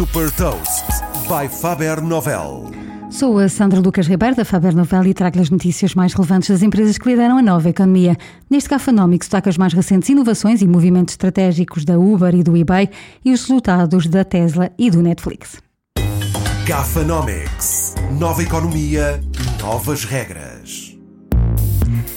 Super Toast by Faber Novel. Sou a Sandra Lucas Ribeiro da Faber Novel e trago-lhe as notícias mais relevantes das empresas que lideram a nova economia. Neste Gafanómico destaca as mais recentes inovações e movimentos estratégicos da Uber e do eBay e os resultados da Tesla e do Netflix. Gafanomics. Nova economia, novas regras.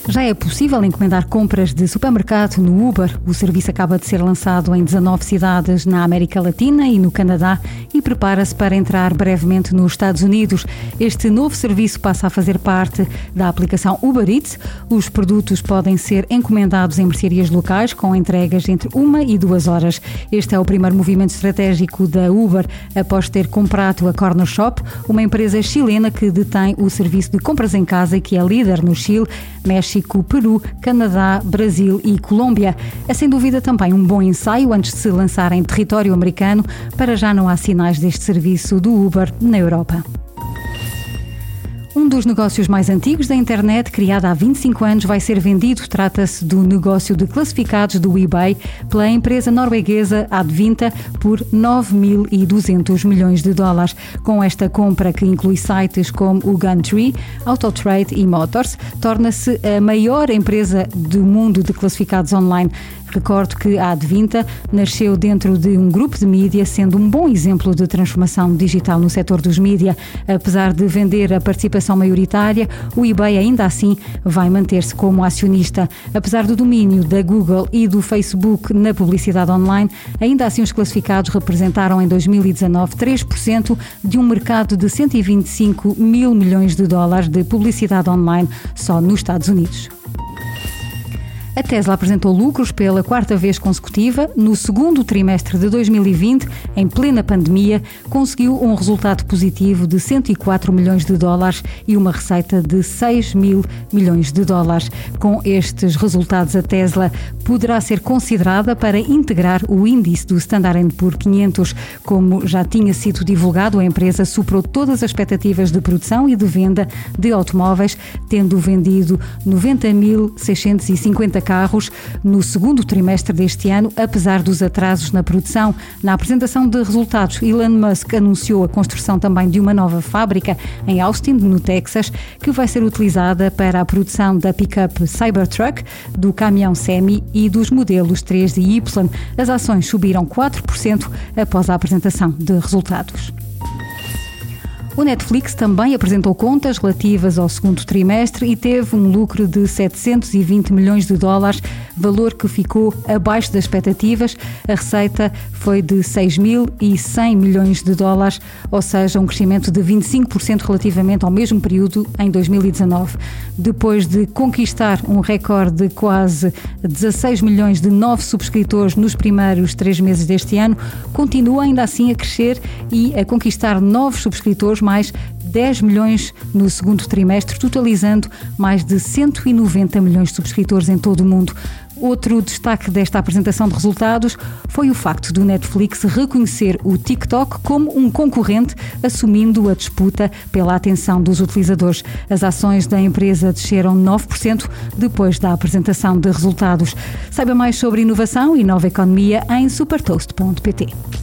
Já é possível encomendar compras de supermercado no Uber. O serviço acaba de ser lançado em 19 cidades na América Latina e no Canadá e prepara-se para entrar brevemente nos Estados Unidos. Este novo serviço passa a fazer parte da aplicação Uber Eats. Os produtos podem ser encomendados em mercearias locais com entregas entre uma e duas horas. Este é o primeiro movimento estratégico da Uber após ter comprado a Corner Shop, uma empresa chilena que detém o serviço de compras em casa e que é líder no Chile, México México, Peru, Canadá, Brasil e Colômbia. É sem dúvida também um bom ensaio antes de se lançar em território americano. Para já não há sinais deste serviço do Uber na Europa. Um dos negócios mais antigos da internet, criado há 25 anos, vai ser vendido. Trata-se do negócio de classificados do eBay pela empresa norueguesa Advinta por 9.200 milhões de dólares. Com esta compra, que inclui sites como o Gumtree, Autotrade e Motors, torna-se a maior empresa do mundo de classificados online. Recordo que a Advinta nasceu dentro de um grupo de mídia, sendo um bom exemplo de transformação digital no setor dos mídia. Apesar de vender a participação maioritária, o eBay ainda assim vai manter-se como acionista. Apesar do domínio da Google e do Facebook na publicidade online, ainda assim os classificados representaram em 2019 3% de um mercado de 125 mil milhões de dólares de publicidade online só nos Estados Unidos. A Tesla apresentou lucros pela quarta vez consecutiva. No segundo trimestre de 2020, em plena pandemia, conseguiu um resultado positivo de 104 milhões de dólares e uma receita de 6 mil milhões de dólares. Com estes resultados, a Tesla poderá ser considerada para integrar o índice do Standard Poor's 500. Como já tinha sido divulgado, a empresa superou todas as expectativas de produção e de venda de automóveis, tendo vendido 90.650 carros no segundo trimestre deste ano, apesar dos atrasos na produção. Na apresentação de resultados, Elon Musk anunciou a construção também de uma nova fábrica em Austin, no Texas, que vai ser utilizada para a produção da pickup Cybertruck, do caminhão semi e dos modelos 3 e Y. As ações subiram 4% após a apresentação de resultados. O Netflix também apresentou contas relativas ao segundo trimestre e teve um lucro de 720 milhões de dólares, valor que ficou abaixo das expectativas. A receita foi de 6.100 milhões de dólares, ou seja, um crescimento de 25% relativamente ao mesmo período em 2019. Depois de conquistar um recorde de quase 16 milhões de novos subscritores nos primeiros três meses deste ano, continua ainda assim a crescer e a conquistar novos subscritores mais 10 milhões no segundo trimestre, totalizando mais de 190 milhões de subscritores em todo o mundo. Outro destaque desta apresentação de resultados foi o facto do Netflix reconhecer o TikTok como um concorrente, assumindo a disputa pela atenção dos utilizadores. As ações da empresa desceram 9% depois da apresentação de resultados. Saiba mais sobre inovação e nova economia em supertoast.pt.